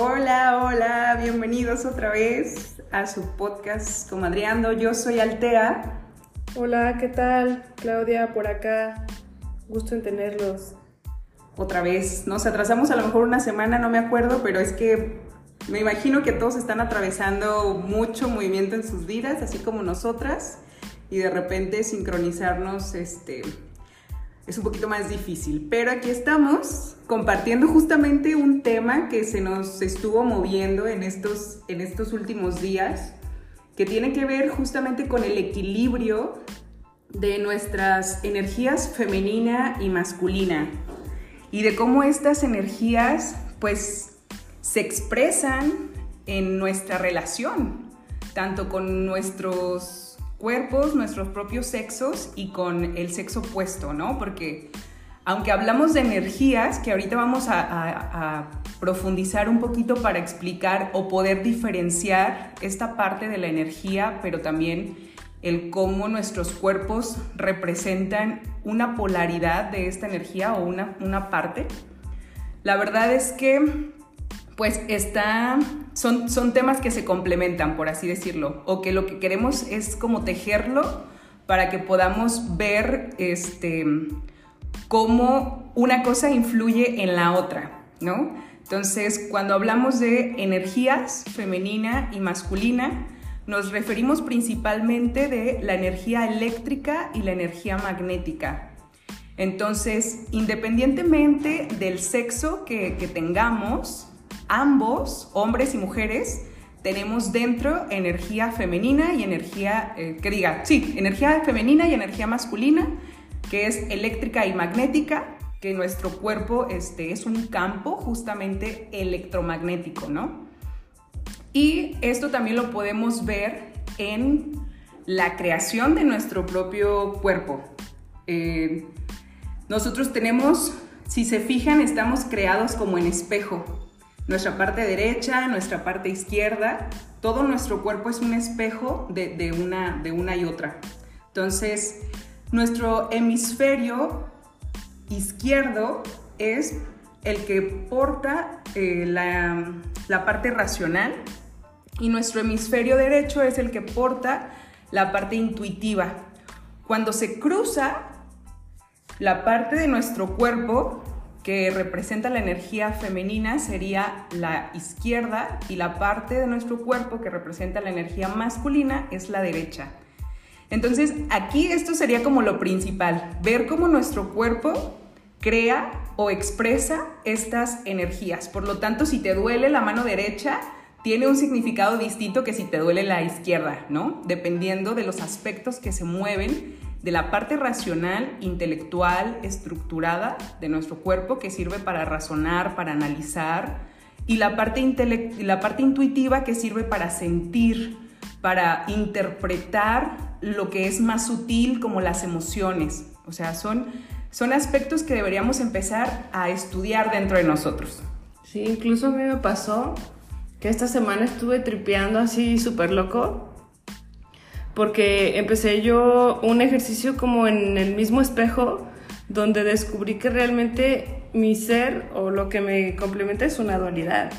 Hola, hola, bienvenidos otra vez a su podcast Comadreando. Yo soy Altea. Hola, ¿qué tal? Claudia por acá. Gusto en tenerlos. Otra vez, nos atrasamos a lo mejor una semana, no me acuerdo, pero es que me imagino que todos están atravesando mucho movimiento en sus vidas, así como nosotras, y de repente sincronizarnos este, es un poquito más difícil. Pero aquí estamos compartiendo justamente un tema que se nos estuvo moviendo en estos, en estos últimos días, que tiene que ver justamente con el equilibrio de nuestras energías femenina y masculina y de cómo estas energías pues se expresan en nuestra relación, tanto con nuestros cuerpos, nuestros propios sexos y con el sexo opuesto, ¿no? Porque aunque hablamos de energías, que ahorita vamos a, profundizar un poquito para explicar o poder diferenciar esta parte de la energía, pero también el cómo nuestros cuerpos representan una polaridad de esta energía o una, una parte. La verdad es que pues está, son, son temas que se complementan, por así decirlo, o que lo que queremos es como tejerlo para que podamos ver este, cómo una cosa influye en la otra, ¿no? Entonces, cuando hablamos de energías femenina y masculina, nos referimos principalmente de la energía eléctrica y la energía magnética. Entonces, independientemente del sexo que, que tengamos, ambos, hombres y mujeres, tenemos dentro energía femenina y energía, eh, que diga, sí, energía femenina y energía masculina, que es eléctrica y magnética, que nuestro cuerpo este, es un campo justamente electromagnético, ¿no? Y esto también lo podemos ver en la creación de nuestro propio cuerpo. Eh, nosotros tenemos, si se fijan, estamos creados como en espejo nuestra parte derecha, nuestra parte izquierda, todo nuestro cuerpo es un espejo de, una, de y otra. Entonces, nuestro hemisferio izquierdo es el que porta eh, la parte racional y nuestro hemisferio derecho es el que porta la parte intuitiva. Cuando se cruza, la parte de nuestro cuerpo que representa la energía femenina sería la izquierda y la parte de nuestro cuerpo que representa la energía masculina es la derecha. Entonces, aquí esto sería como lo principal, ver cómo nuestro cuerpo crea o expresa estas energías. Por lo tanto, si te duele la mano derecha, tiene un significado distinto que si te duele la izquierda, ¿no? Dependiendo de los aspectos que se mueven de la parte racional, intelectual, estructurada de nuestro cuerpo que sirve para razonar, para analizar, y la parte, la parte intuitiva que sirve para sentir, para interpretar lo que es más sutil como las emociones. O sea, son, son aspectos que deberíamos empezar a estudiar dentro de nosotros. Sí, incluso a mí me pasó que esta semana estuve tripeando así súper loco porque empecé yo un ejercicio como en el mismo espejo donde descubrí que realmente mi ser o lo que me complementa es una dualidad.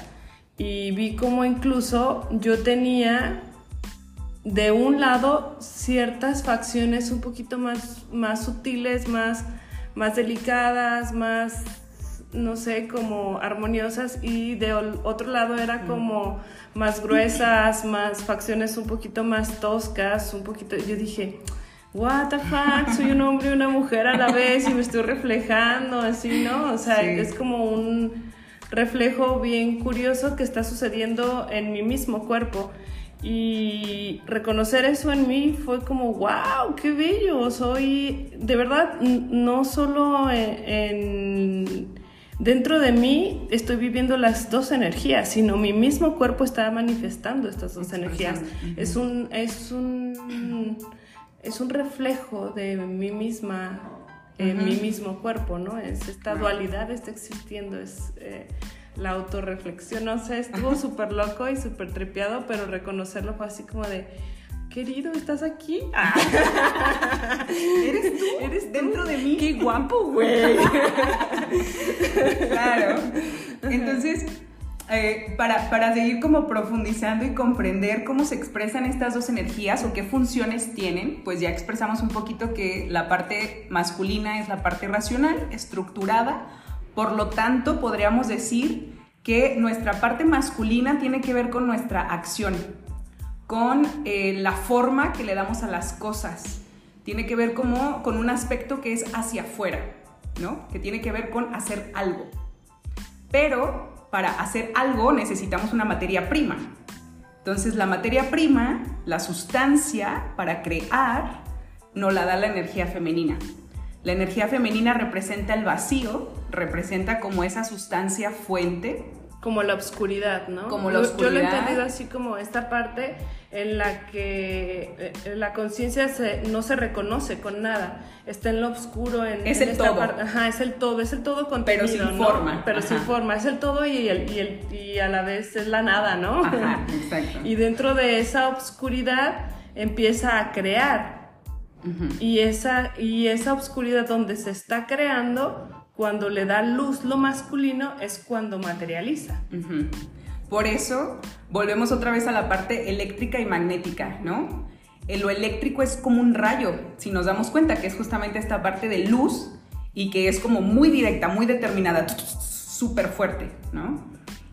Y vi como incluso yo tenía de un lado ciertas facciones un poquito más, más sutiles, más, más delicadas, más no sé, como armoniosas y de otro lado era como más gruesas, más facciones un poquito más toscas, un poquito, yo dije, what the fuck, soy un hombre y una mujer a la vez y me estoy reflejando, así, ¿no? O sea, es como un reflejo bien curioso que está sucediendo en mi mismo cuerpo. Y reconocer eso en mí fue como, wow, qué bello. Soy, de verdad, no solo en dentro de mí estoy viviendo las dos energías, sino mi mismo cuerpo está manifestando estas dos energías. Es un, es un, es un reflejo de mí misma en mi mismo cuerpo, ¿no? Es esta dualidad está existiendo, es eh, la autorreflexión, no sé, estuvo súper loco y súper trepeado, pero reconocerlo fue así como de querido, ¿estás aquí? Ah. ¿Eres tú? ¿Eres dentro de mí? ¡Qué guapo, güey! claro. Entonces, eh, para, para seguir como profundizando y comprender cómo se expresan estas dos energías o qué funciones tienen, pues ya expresamos un poquito que la parte masculina es la parte racional, estructurada, por lo tanto podríamos decir que nuestra parte masculina tiene que ver con nuestra acción, con eh, la forma que le damos a las cosas, tiene que ver como con un aspecto que es hacia afuera, ¿no? Que tiene que ver con hacer algo. Pero para hacer algo necesitamos una materia prima. Entonces la materia prima, la sustancia para crear, nos la da la energía femenina. La energía femenina representa el vacío, representa como esa sustancia fuente como la oscuridad, ¿no? Como la oscuridad. Yo, lo he entendido así como esta parte en la que eh, la conciencia no se reconoce con nada, está en lo oscuro, en, es el todo. Ajá, es el todo, es el todo contenido, Pero sin forma. Pero sin forma, es el todo y, el, y, el, y, a la vez es la nada, ¿no? Ajá, exacto. y dentro de esa oscuridad empieza a crear. y, esa, y esa oscuridad donde se está creando cuando le da luz lo masculino es cuando materializa. Por eso volvemos otra vez a la parte eléctrica y magnética, ¿no? Lo eléctrico es como un rayo, si nos damos cuenta que es justamente esta parte de luz y que es como muy directa, muy determinada, súper fuerte, ¿no?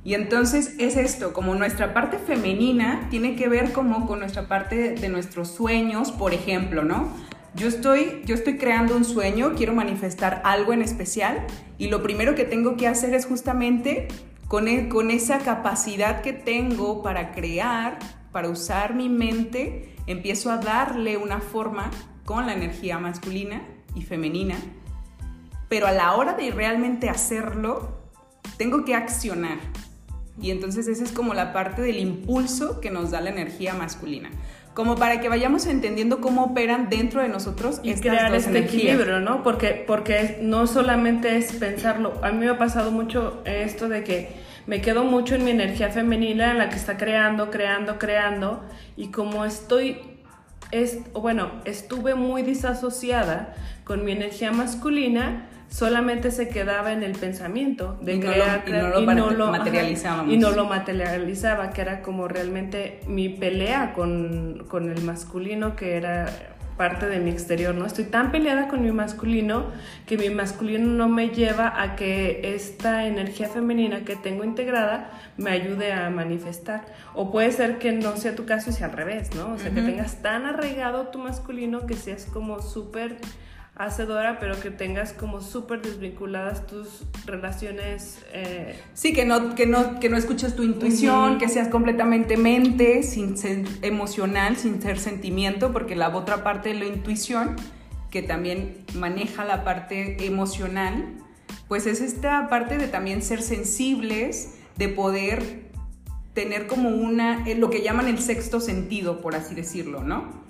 Y entonces es esto, como nuestra parte femenina tiene que ver como con nuestra parte de nuestros sueños, por ejemplo, ¿no? Yo estoy, yo estoy creando un sueño, quiero manifestar algo en especial y lo primero que tengo que hacer es justamente con, e, con esa capacidad que tengo para crear, para usar mi mente, empiezo a darle una forma con la energía masculina y femenina, pero a la hora de realmente hacerlo, tengo que accionar. Y entonces esa es como la parte del impulso que nos da la energía masculina como para que vayamos entendiendo cómo operan dentro de nosotros y crear este equilibrio, ¿no? Porque, porque no solamente es pensarlo. A mí me ha pasado mucho esto de que me quedo mucho en mi energía femenina, en la que está creando, creando, creando, y como estoy, es, bueno, estuve muy disasociada con mi energía masculina, solamente se quedaba en el pensamiento de crear, y no lo, materializábamos. y no lo materializaba, que era como realmente mi pelea con, con, el masculino, que era parte de mi exterior, ¿no? Estoy tan peleada con mi masculino que mi masculino no me lleva a que esta energía femenina que tengo integrada me ayude a manifestar. O puede ser que no sea tu caso y sea al revés, ¿no? O sea, que tengas tan arraigado tu masculino que seas como súper hacedora, pero que tengas como súper desvinculadas tus relaciones. Eh, sí, que no, que, no, que no escuches tu intuición, que seas completamente mente, sin ser emocional, sin ser sentimiento, porque la otra parte de la intuición, que también maneja la parte emocional, pues es esta parte de también ser sensibles, de poder tener como una, eh, lo que llaman el sexto sentido, por así decirlo, ¿no?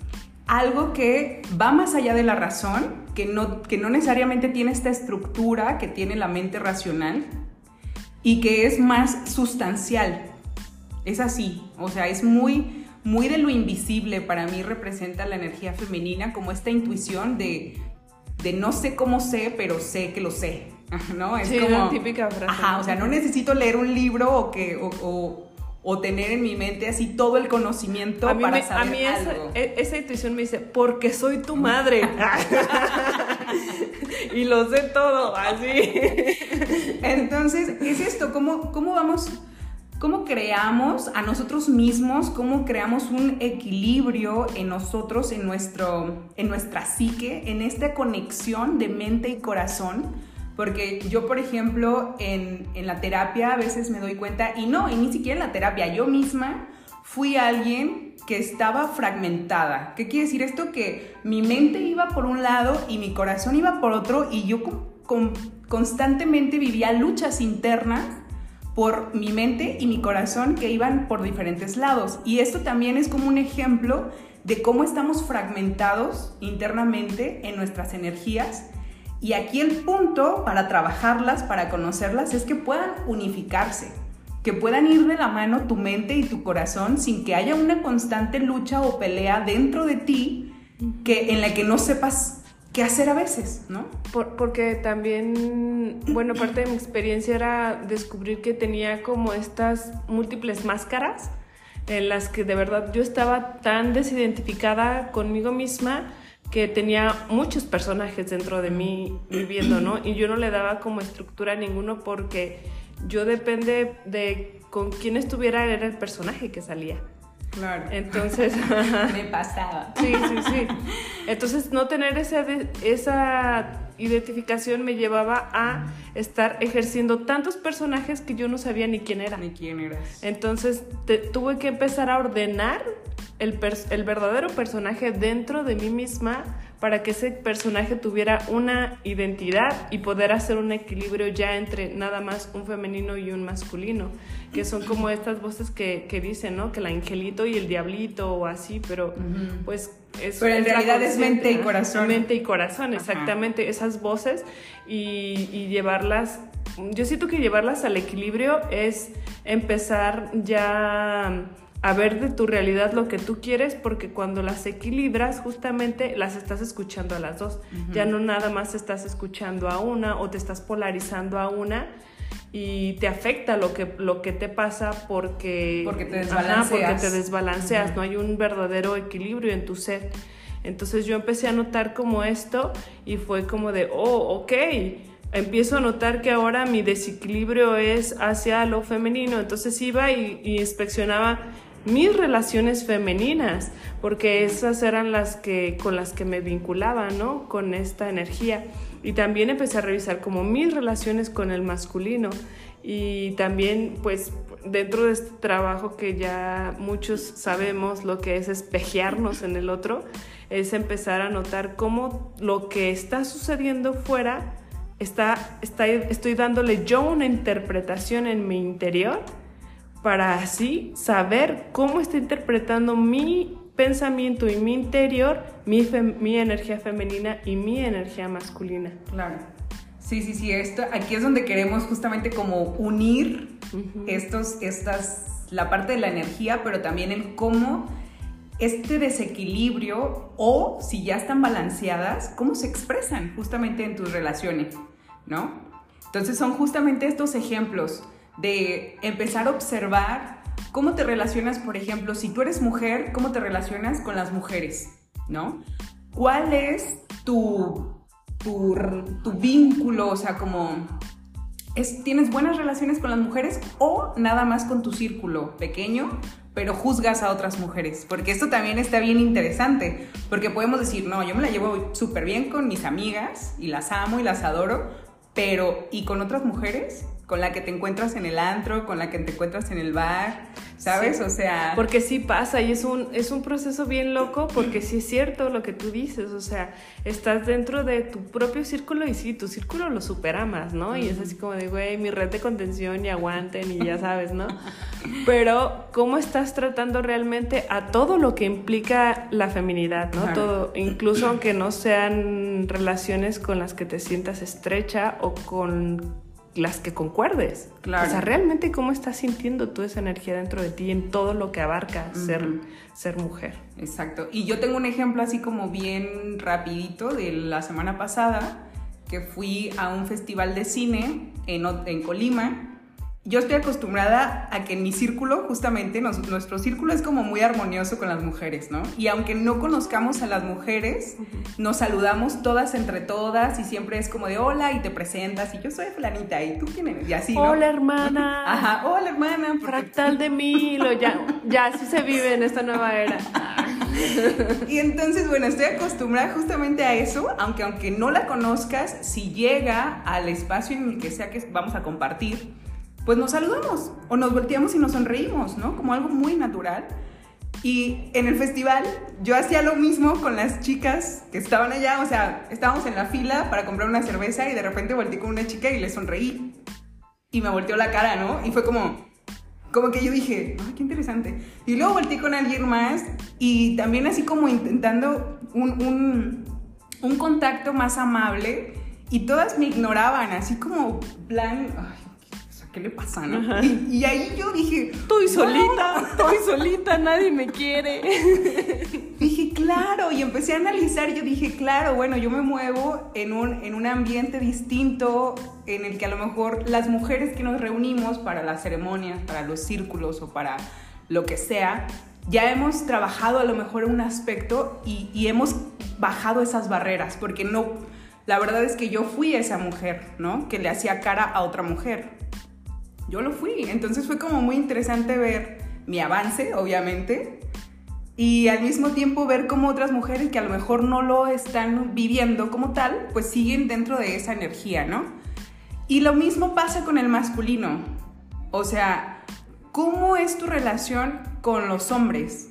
Algo que va más allá de la razón, que no, que no necesariamente tiene esta estructura que tiene la mente racional y que es más sustancial. Es así, o sea, es muy, muy de lo invisible. Para mí representa la energía femenina como esta intuición de, de no sé cómo sé, pero sé que lo sé. ¿No? Es como, típica frase. Ajá, o sea, no necesito leer un libro o que, o o tener en mi mente así todo el conocimiento para saber A mí esa, e, esa, intuición me dice, porque soy tu madre. y lo sé todo, así. Entonces, es esto, ¿cómo, cómo vamos... ¿Cómo creamos a nosotros mismos? ¿Cómo creamos un equilibrio en nosotros, en, nuestro, en nuestra psique, en esta conexión de mente y corazón? Porque yo, por ejemplo, en, la terapia a veces me doy cuenta, y no, y ni siquiera en la terapia, yo misma fui alguien que estaba fragmentada. ¿Qué quiere decir esto? Que mi mente iba por un lado y mi corazón iba por otro y yo constantemente vivía luchas internas por mi mente y mi corazón que iban por diferentes lados. Y esto también es como un ejemplo de cómo estamos fragmentados internamente en nuestras energías y aquí el punto para trabajarlas, para conocerlas, es que puedan unificarse, que puedan ir de la mano tu mente y tu corazón sin que haya una constante lucha o pelea dentro de ti que, en la que no sepas qué hacer a veces, ¿no? porque también, bueno, parte de mi experiencia era descubrir que tenía como estas múltiples máscaras en las que de verdad yo estaba tan desidentificada conmigo misma que tenía muchos personajes dentro de mí viviendo, ¿no? Y yo no le daba como estructura a ninguno porque yo depende de con quién estuviera era el personaje que salía. Claro. Entonces. Me pasaba. Sí, sí, sí. Entonces, no tener esa, esa identificación me llevaba a estar ejerciendo tantos personajes que yo no sabía ni quién era. Ni quién eras. Entonces, tuve que empezar a ordenar el, el verdadero personaje dentro de mí misma para que ese personaje tuviera una identidad y poder hacer un equilibrio ya entre nada más un femenino y un masculino, que son como estas voces que, que dicen, ¿no? Que el angelito y el diablito o así, pero pues es... Pero en realidad es mente y corazón. Mente y corazón, exactamente, esas voces y, y llevarlas, yo siento que llevarlas al equilibrio es empezar ya a ver de tu realidad lo que tú quieres, porque cuando las equilibras, justamente las estás escuchando a las dos. Ya no nada más estás escuchando a una o te estás polarizando a una y te afecta lo que, lo que te pasa porque, porque te desbalanceas. porque te desbalanceas, no hay un verdadero equilibrio en tu ser. Entonces yo empecé a notar como esto y fue como de, oh, ok, empiezo a notar que ahora mi desequilibrio es hacia lo femenino. Entonces iba y, y inspeccionaba mis relaciones femeninas, porque esas eran las que con las que me vinculaba, ¿no? Con esta energía. Y también empecé a revisar como mis relaciones con el masculino y también pues dentro de este trabajo que ya muchos sabemos lo que es espejearnos en el otro, es empezar a notar cómo lo que está sucediendo fuera está, estoy dándole yo una interpretación en mi interior para así saber cómo está interpretando mi pensamiento y mi interior, mi, mi energía femenina y mi energía masculina. Claro. Sí, sí, sí, esto, aquí es donde queremos justamente como unir estos, estas, la parte de la energía, pero también el cómo este desequilibrio o si ya están balanceadas, cómo se expresan justamente en tus relaciones, ¿no? Entonces son justamente estos ejemplos de empezar a observar cómo te relacionas, por ejemplo, si tú eres mujer, cómo te relacionas con las mujeres, ¿no? ¿Cuál es tu, tu, vínculo? O sea, como... Es, ¿Tienes buenas relaciones con las mujeres o nada más con tu círculo pequeño, pero juzgas a otras mujeres? Porque esto también está bien interesante, porque podemos decir, no, yo me la llevo súper bien con mis amigas y las amo y las adoro, pero ¿y con otras mujeres? Con la que te encuentras en el antro, con la que te encuentras en el bar, ¿sabes? O sea... Porque sí pasa y es un, es un proceso bien loco porque sí es cierto lo que tú dices, o sea, estás dentro de tu propio círculo y sí, tu círculo lo superamas, ¿no? Y es así como de, güey, mi red de contención y aguanten y ya sabes, ¿no? Pero ¿cómo estás tratando realmente a todo lo que implica la feminidad, ¿no? Todo, incluso aunque no sean relaciones con las que te sientas estrecha o con las que concuerdes. Claro. O sea, realmente cómo estás sintiendo tú esa energía dentro de ti en todo lo que abarca ser, ser mujer. Exacto. Y yo tengo un ejemplo así como bien rapidito de la semana pasada, que fui a un festival de cine en, en Colima yo estoy acostumbrada a que en mi círculo, justamente, nuestro círculo es como muy armonioso con las mujeres, ¿no? Y aunque no conozcamos a las mujeres, nos saludamos todas entre todas y siempre es como de hola y te presentas y yo soy flanita y tú quién eres y así, ¿no? Hola hermana. Ajá, hola hermana. Fractal de Milo, ya, ya así se vive en esta nueva era. y entonces, bueno, estoy acostumbrada justamente a eso, aunque aunque no la conozcas, si llega al espacio en el que sea que vamos a compartir, pues nos saludamos o nos volteamos y nos sonreímos, ¿no? Como algo muy natural. Y en el festival yo hacía lo mismo con las chicas que estaban allá, o sea, estábamos en la fila para comprar una cerveza y de repente volteé con una chica y le sonreí. Y me volteó la cara, ¿no? Y fue como, como que yo dije, ay, qué interesante. Y luego volteé con alguien más y también así como intentando un, un, un contacto más amable y todas me ignoraban, así como plan, ay, ¿qué le pasa, no? Y, ahí yo dije, estoy solita, estoy solita, nadie me quiere. dije, claro, y empecé a analizar, yo dije, claro, bueno, yo me muevo en un, en un ambiente distinto en el que a lo mejor las mujeres que nos reunimos para las ceremonias, para los círculos o para lo que sea, ya hemos trabajado a lo mejor un aspecto y, y hemos bajado esas barreras, porque no, la verdad es que yo fui esa mujer, ¿no? Que le hacía cara a otra mujer. Yo lo fui, entonces fue como muy interesante ver mi avance, obviamente, y al mismo tiempo ver cómo otras mujeres que a lo mejor no lo están viviendo como tal, pues siguen dentro de esa energía, ¿no? Y lo mismo pasa con el masculino. O sea, ¿cómo es tu relación con los hombres?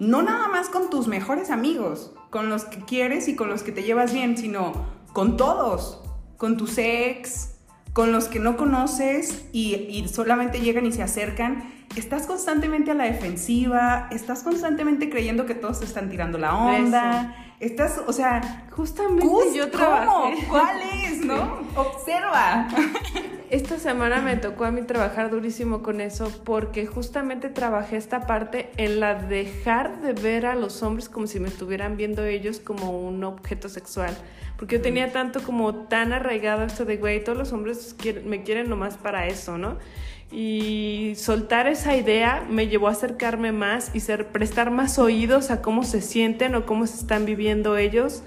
No nada más con tus mejores amigos, con los que quieres y con los que te llevas bien, sino con todos, con tus ex, con los que no conoces y, solamente llegan y se acercan. Estás constantemente a la defensiva, estás constantemente creyendo que todos te están tirando la onda. Estás, o sea, justamente yo trabajé. ¿Cómo? ¿Cuál es, no? Observa. Esta semana me tocó a mí trabajar durísimo con eso porque justamente trabajé esta parte en la dejar de ver a los hombres como si me estuvieran viendo ellos como un objeto sexual. Porque yo tenía tanto como tan arraigado esto de, güey, todos los hombres me quieren nomás para eso, ¿no? Y soltar esa idea me llevó a acercarme más y ser, prestar más oídos a cómo se sienten o cómo se están viviendo ellos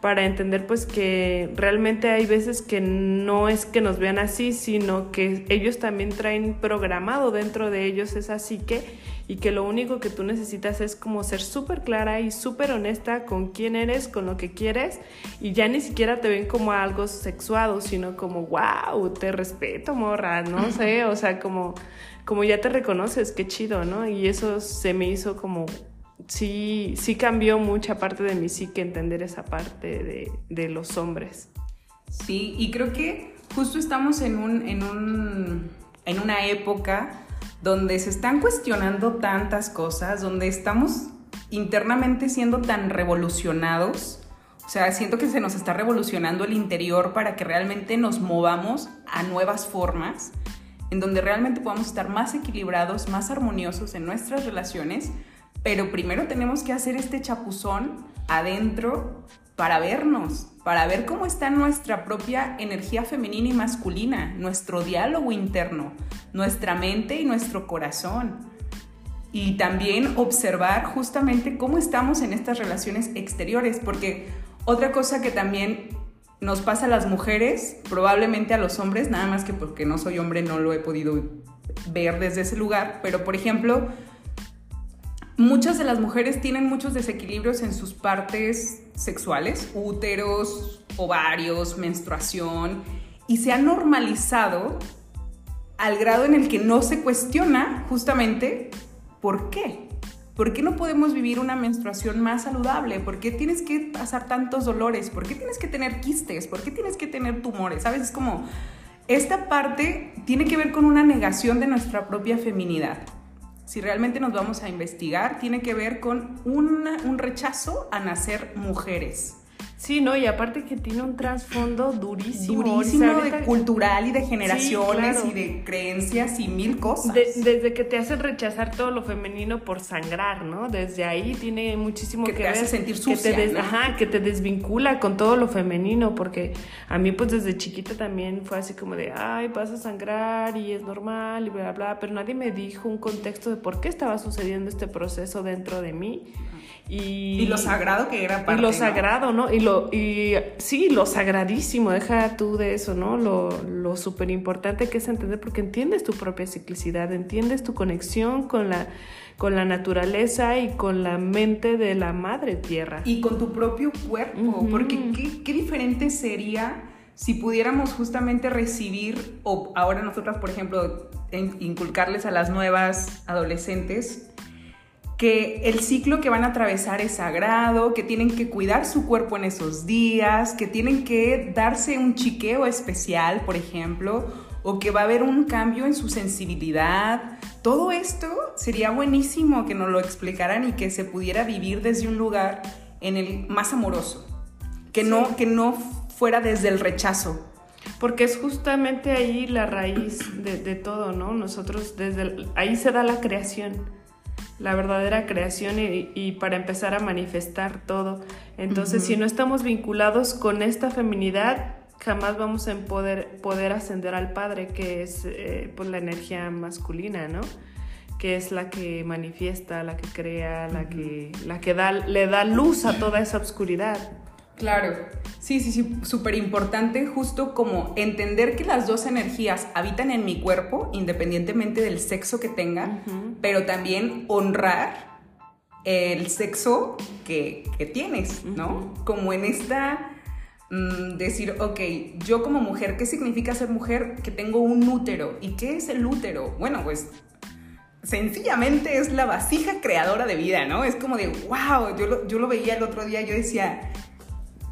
para entender pues que realmente hay veces que no es que nos vean así, sino que ellos también traen programado dentro de ellos esa psique y que lo único que tú necesitas es como ser súper clara y súper honesta con quién eres, con lo que quieres y ya ni siquiera te ven como algo sexuado, sino como, wow, te respeto, morra, no sé, o sea, como, como ya te reconoces, qué chido, ¿no? Y eso se me hizo como sí, sí cambió mucha parte de mi psique entender esa parte de, de los hombres. Sí, y creo que justo estamos en, un, en, un, en una época donde se están cuestionando tantas cosas, donde estamos internamente siendo tan revolucionados. O sea, siento que se nos está revolucionando el interior para que realmente nos movamos a nuevas formas, en donde realmente podamos estar más equilibrados, más armoniosos en nuestras relaciones, pero primero tenemos que hacer este chapuzón adentro para vernos, para ver cómo está nuestra propia energía femenina y masculina, nuestro diálogo interno, nuestra mente y nuestro corazón. Y también observar justamente cómo estamos en estas relaciones exteriores, porque otra cosa que también nos pasa a las mujeres, probablemente a los hombres, nada más que porque no soy hombre no lo he podido ver desde ese lugar, pero por ejemplo, muchas de las mujeres tienen muchos desequilibrios en sus partes sexuales, úteros, ovarios, menstruación, y se ha normalizado al grado en el que no se cuestiona justamente por qué. ¿Por qué no podemos vivir una menstruación más saludable? ¿Por qué tienes que pasar tantos dolores? ¿Por qué tienes que tener quistes? ¿Por qué tienes que tener tumores? ¿Sabes? Es como, esta parte tiene que ver con una negación de nuestra propia feminidad si realmente nos vamos a investigar, tiene que ver con un rechazo a nacer mujeres. Sí, no, y aparte que tiene un trasfondo durísimo. Durísimo, de cultural y de generaciones y de creencias y mil cosas. desde que te hacen rechazar todo lo femenino por sangrar, ¿no? Desde ahí tiene muchísimo que, que te hace sentir sucia, que te Ajá, que te desvincula con todo lo femenino, porque a mí pues desde chiquita también fue así como de, ay, vas a sangrar y es normal y bla, bla, bla, pero nadie me dijo un contexto de por qué estaba sucediendo este proceso dentro de mí. Y, lo sagrado que era para Y lo sagrado, ¿no? Y, lo, y sí, lo sagradísimo, deja tú de eso, ¿no? Lo, lo súper importante que es entender, porque entiendes tu propia ciclicidad, entiendes tu conexión con la, con la naturaleza y con la mente de la madre tierra. Y con tu propio cuerpo, porque qué, qué diferente sería si pudiéramos justamente recibir, o ahora nosotras, por ejemplo, inculcarles a las nuevas adolescentes que el ciclo que van a atravesar es sagrado, que tienen que cuidar su cuerpo en esos días, que tienen que darse un chiqueo especial, por ejemplo, o que va a haber un cambio en su sensibilidad. Todo esto sería buenísimo que nos lo explicaran y que se pudiera vivir desde un lugar en el más amoroso, que no que no fuera desde el rechazo, Porque es justamente ahí la raíz de, de todo, ¿no? Nosotros desde el- ahí se da la creación, la verdadera creación y, y para empezar a manifestar todo. Entonces, si no estamos vinculados con esta feminidad, jamás vamos a poder, poder ascender al Padre, que es eh, pues, la energía masculina, ¿no? Que es la que manifiesta, la que crea, la que, la que da, le da luz a toda esa oscuridad. Claro, sí, sí, sí, súper importante justo como entender que las dos energías habitan en mi cuerpo independientemente del sexo que tenga, pero también honrar el sexo que, que tienes, ¿no? Como en esta mm, decir, ok, yo como mujer, ¿qué significa ser mujer? Que tengo un útero. ¿Y qué es el útero? Bueno, pues sencillamente es la vasija creadora de vida, ¿no? Es como de, wow, yo lo, yo lo veía el otro día, yo decía,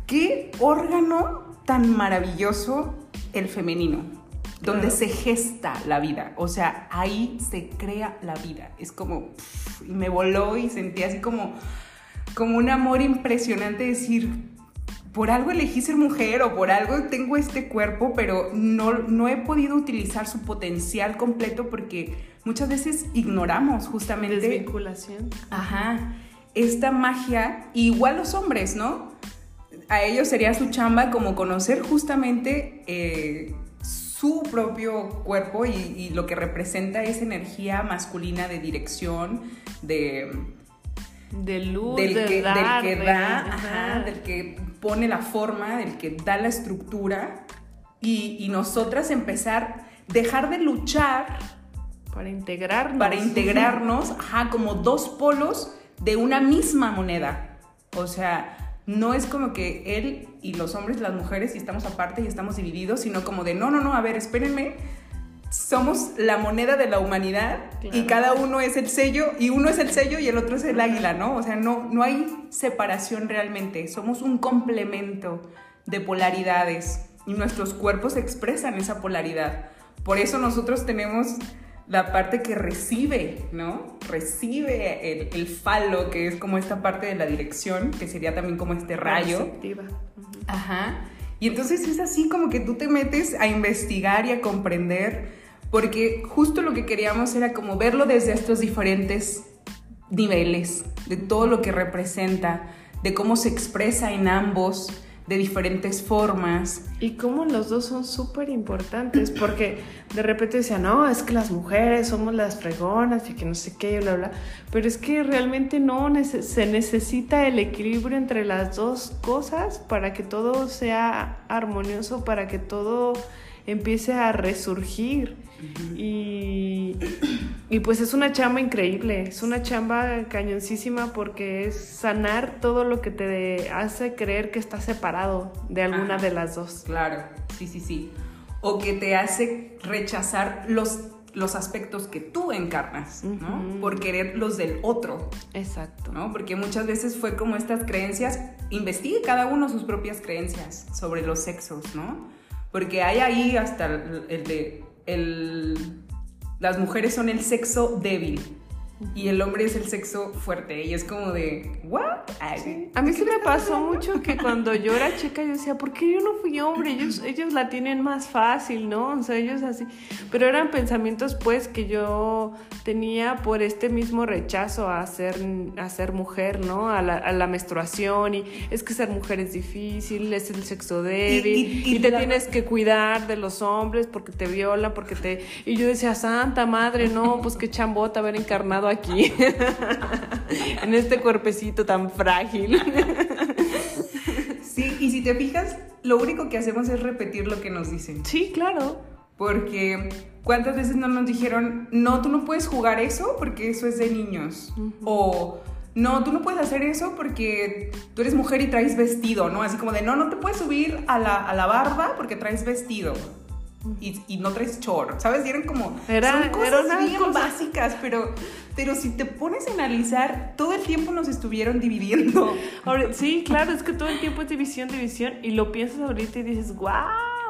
qué órgano tan maravilloso el femenino, donde Claro. se gesta la vida, o sea, ahí se crea la vida. Es como, pff, y me voló y sentí así como, como un amor impresionante decir, por algo elegí ser mujer o por algo tengo este cuerpo, pero no, no he podido utilizar su potencial completo porque muchas veces ignoramos justamente Desvinculación. Ajá. Esta magia, igual los hombres, ¿no? A ellos sería su chamba como conocer justamente eh, su propio cuerpo y, y lo que representa esa energía masculina de dirección, de, De luz, del, de que, dar, del que da, ajá, del que pone la forma, del que da la estructura y, y nosotras empezar, dejar de luchar Para integrarnos. para integrarnos, ajá, como dos polos de una misma moneda. O sea, no es como que él y los hombres, las mujeres, y estamos aparte y estamos divididos, sino como de, no, no, no, a ver, espérenme, somos la moneda de la humanidad y cada uno es el sello, y uno es el sello y el otro es el águila, ¿no? O sea, no, no hay separación realmente, somos un complemento de polaridades y nuestros cuerpos expresan esa polaridad. Por eso nosotros tenemos la parte que recibe, ¿no? Recibe el, el falo, que es como esta parte de la dirección, que sería también como este rayo. Receptiva. Ajá. Y entonces es así como que tú te metes a investigar y a comprender, porque justo lo que queríamos era como verlo desde estos diferentes niveles, de todo lo que representa, de cómo se expresa en ambos, de diferentes formas. Y como los dos son súper importantes, porque de repente decían, no, es que las mujeres somos las fregonas y que no sé qué, y bla, bla. Pero es que realmente no se necesita el equilibrio entre las dos cosas para que todo sea armonioso, para que todo empiece a resurgir. Y, y pues es una chamba increíble, es una chamba cañoncísima porque es sanar todo lo que te hace creer que está separado de alguna Ajá. de las dos. Claro, sí, sí, sí. O que te hace rechazar los, los aspectos que tú encarnas, ¿no? Por querer los del otro. Exacto. ¿no? Porque muchas veces fue como estas creencias, investigue cada uno sus propias creencias sobre los sexos, ¿no? Porque hay ahí hasta el de, el, las mujeres son el sexo débil y el hombre es el sexo fuerte y es como de, ¿what? A mí ¿de sí me pasó mucho que cuando yo era chica yo decía, ¿por qué yo no fui hombre? Ellos, ellos la tienen más fácil, ¿no? O sea, ellos así. Pero eran pensamientos pues que yo tenía por este mismo rechazo a ser, a ser mujer, ¿no? A la, a la menstruación y es que ser mujer es difícil, es el sexo débil y- y, y te la- tienes que cuidar de los hombres porque te violan, porque te... Y yo decía, santa madre, no, pues qué chambota haber encarnado aquí. en este cuerpecito tan frágil. Sí, y si te fijas, lo único que hacemos es repetir lo que nos dicen. Sí, claro. Porque cuántas veces no nos dijeron, no, tú no puedes jugar eso porque eso es de niños. O no, tú no puedes hacer eso porque tú eres mujer y traes vestido, ¿no? Así como de, no, no te puedes subir a la, a la barba porque traes vestido. Y, y no traes short, ¿sabes? Y eran como. Era- son cosas era bien cosa- básicas, pero, pero si te pones a analizar, todo el tiempo nos estuvieron dividiendo. Ahora, sí, claro, es que todo el tiempo es división, división, y lo piensas ahorita y dices, wow,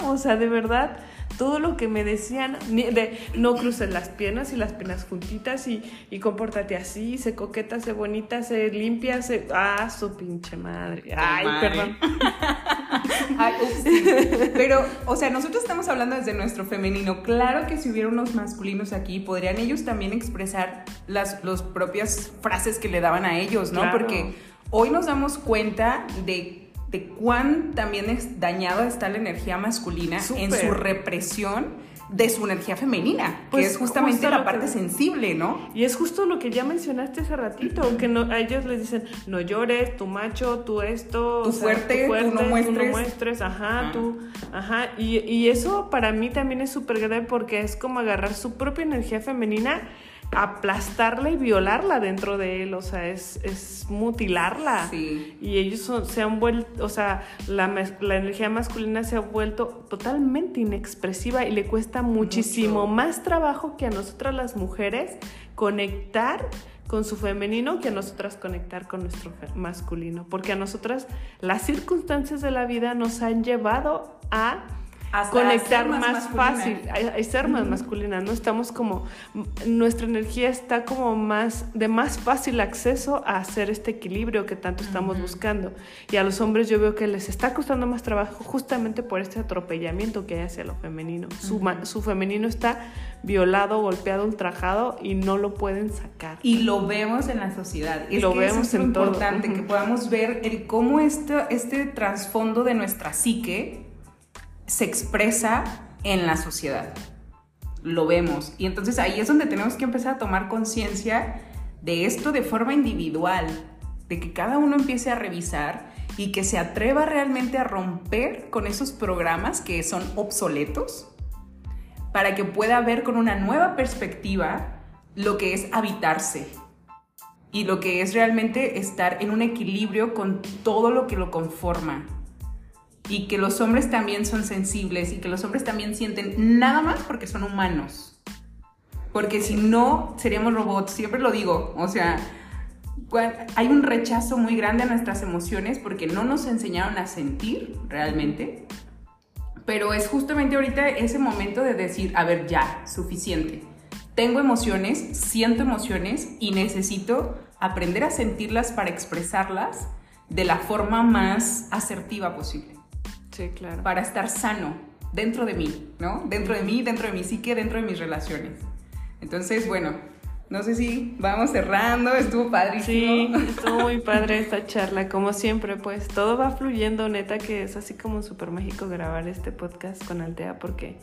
o sea, de verdad, todo lo que me decían, de no cruces las piernas y las piernas juntitas y, y compórtate así, sé coqueta, sé bonita, sé limpia, sé... Ah, su pinche madre. Ay, madre. perdón. Ay, ups. Pero, o sea, nosotros estamos hablando desde nuestro femenino. Claro que si hubiera unos masculinos aquí, podrían ellos también expresar las los propias frases que le daban a ellos, ¿no? Claro. Porque hoy nos damos cuenta de, de cuán también es dañada está la energía masculina en Súper. su represión de su energía femenina, Pues que es justamente la que- parte sensible, ¿no? Y es justo lo que ya mencionaste hace ratito, que no, a ellos les dicen, no llores, tu macho, tú esto, Tú fuerte, tú no muestres. muestres, ajá, Ajá. tú, ajá. Y, y eso para mí también es súper grave porque es como agarrar su propia energía femenina, aplastarla y violarla dentro de él, o sea, es, es mutilarla. Sí. Y ellos son- se han vuelto, o sea, la, la energía masculina se ha vuelto totalmente inexpresiva y le cuesta muchísimo Mucho. más trabajo que a nosotras las mujeres conectar con su femenino que a nosotras conectar con nuestro masculino. Porque a nosotras las circunstancias de la vida nos han llevado a Hasta conectar más, más fácil, a, a ser más masculina, ¿no? Estamos como, nuestra energía está como más, de más fácil acceso a hacer este equilibrio que tanto estamos buscando. Y a los hombres yo veo que les está costando más trabajo justamente por este atropellamiento que hay hacia lo femenino. Su, ma- su femenino está violado, golpeado, ultrajado y no lo pueden sacar. Y lo vemos en la sociedad. Y Es lo que eso vemos es lo en importante, que podamos ver el cómo este, este trasfondo de nuestra psique se expresa en la sociedad. Lo vemos. Y entonces ahí es donde tenemos que empezar a tomar conciencia de esto de forma individual, de que cada uno empiece a revisar y que se atreva realmente a romper con esos programas que son obsoletos para que pueda ver con una nueva perspectiva lo que es habitarse y lo que es realmente estar en un equilibrio con todo lo que lo conforma. Y que los hombres también son sensibles y que los hombres también sienten nada más porque son humanos. Porque si no, seríamos robots, siempre lo digo. O sea, hay un rechazo muy grande a nuestras emociones porque no nos enseñaron a sentir realmente. Pero es justamente ahorita ese momento de decir, a ver, ya, suficiente. Tengo emociones, siento emociones y necesito aprender a sentirlas para expresarlas de la forma más asertiva posible, Sí, claro. para estar sano dentro de mí, ¿no? Dentro de mí, dentro de mi psique, dentro de mis relaciones. Entonces, bueno, no sé si vamos cerrando, estuvo Sí, padrísimo. estuvo muy padre esta charla, como siempre, pues todo va fluyendo, neta que es así como súper mágico grabar este podcast con Altea, porque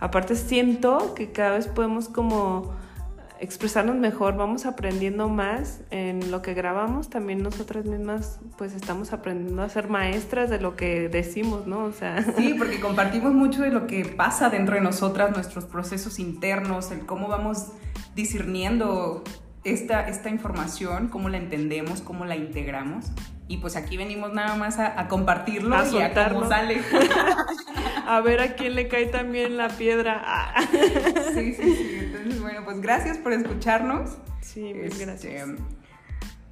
aparte siento que cada vez podemos como expresarnos mejor, vamos aprendiendo más en lo que grabamos, también nosotras mismas pues estamos aprendiendo a ser maestras de lo que decimos, ¿no? O sea, Sí, porque compartimos mucho de lo que pasa dentro de nosotras, nuestros procesos internos, el cómo vamos discerniendo esta, esta información, cómo la entendemos, cómo la integramos. Y pues aquí venimos nada más a, a compartirlo A y a cómo sale. a ver a quién le cae también la piedra. Ah. Sí, sí, sí. Entonces, bueno, pues gracias por escucharnos. Sí, Este, gracias.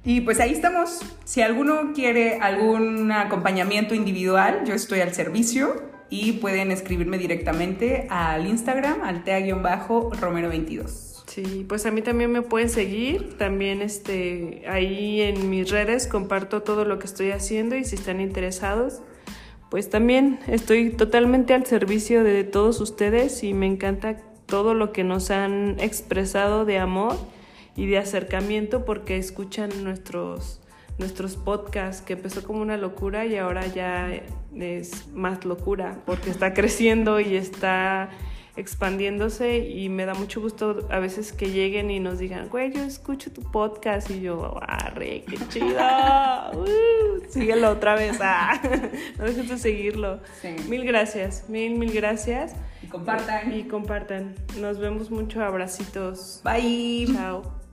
Y pues ahí estamos. Si alguno quiere algún acompañamiento individual, yo estoy al servicio y pueden escribirme directamente al Instagram, altea-romero22. Sí, pues a mí también me pueden seguir, también este, ahí en mis redes comparto todo lo que estoy haciendo y si están interesados, pues también estoy totalmente al servicio de todos ustedes y me encanta todo lo que nos han expresado de amor y de acercamiento porque escuchan nuestros nuestros podcasts que empezó como una locura y ahora ya es más locura porque está creciendo y está expandiéndose y me da mucho gusto a veces que lleguen y nos digan, güey, yo escucho tu podcast y yo, arre, qué chido, uh, síguelo otra vez, ah, no dejes de seguirlo. Mil gracias, mil, mil gracias. Y compartan. Y compartan. Nos vemos mucho, abracitos. Bye. Chao.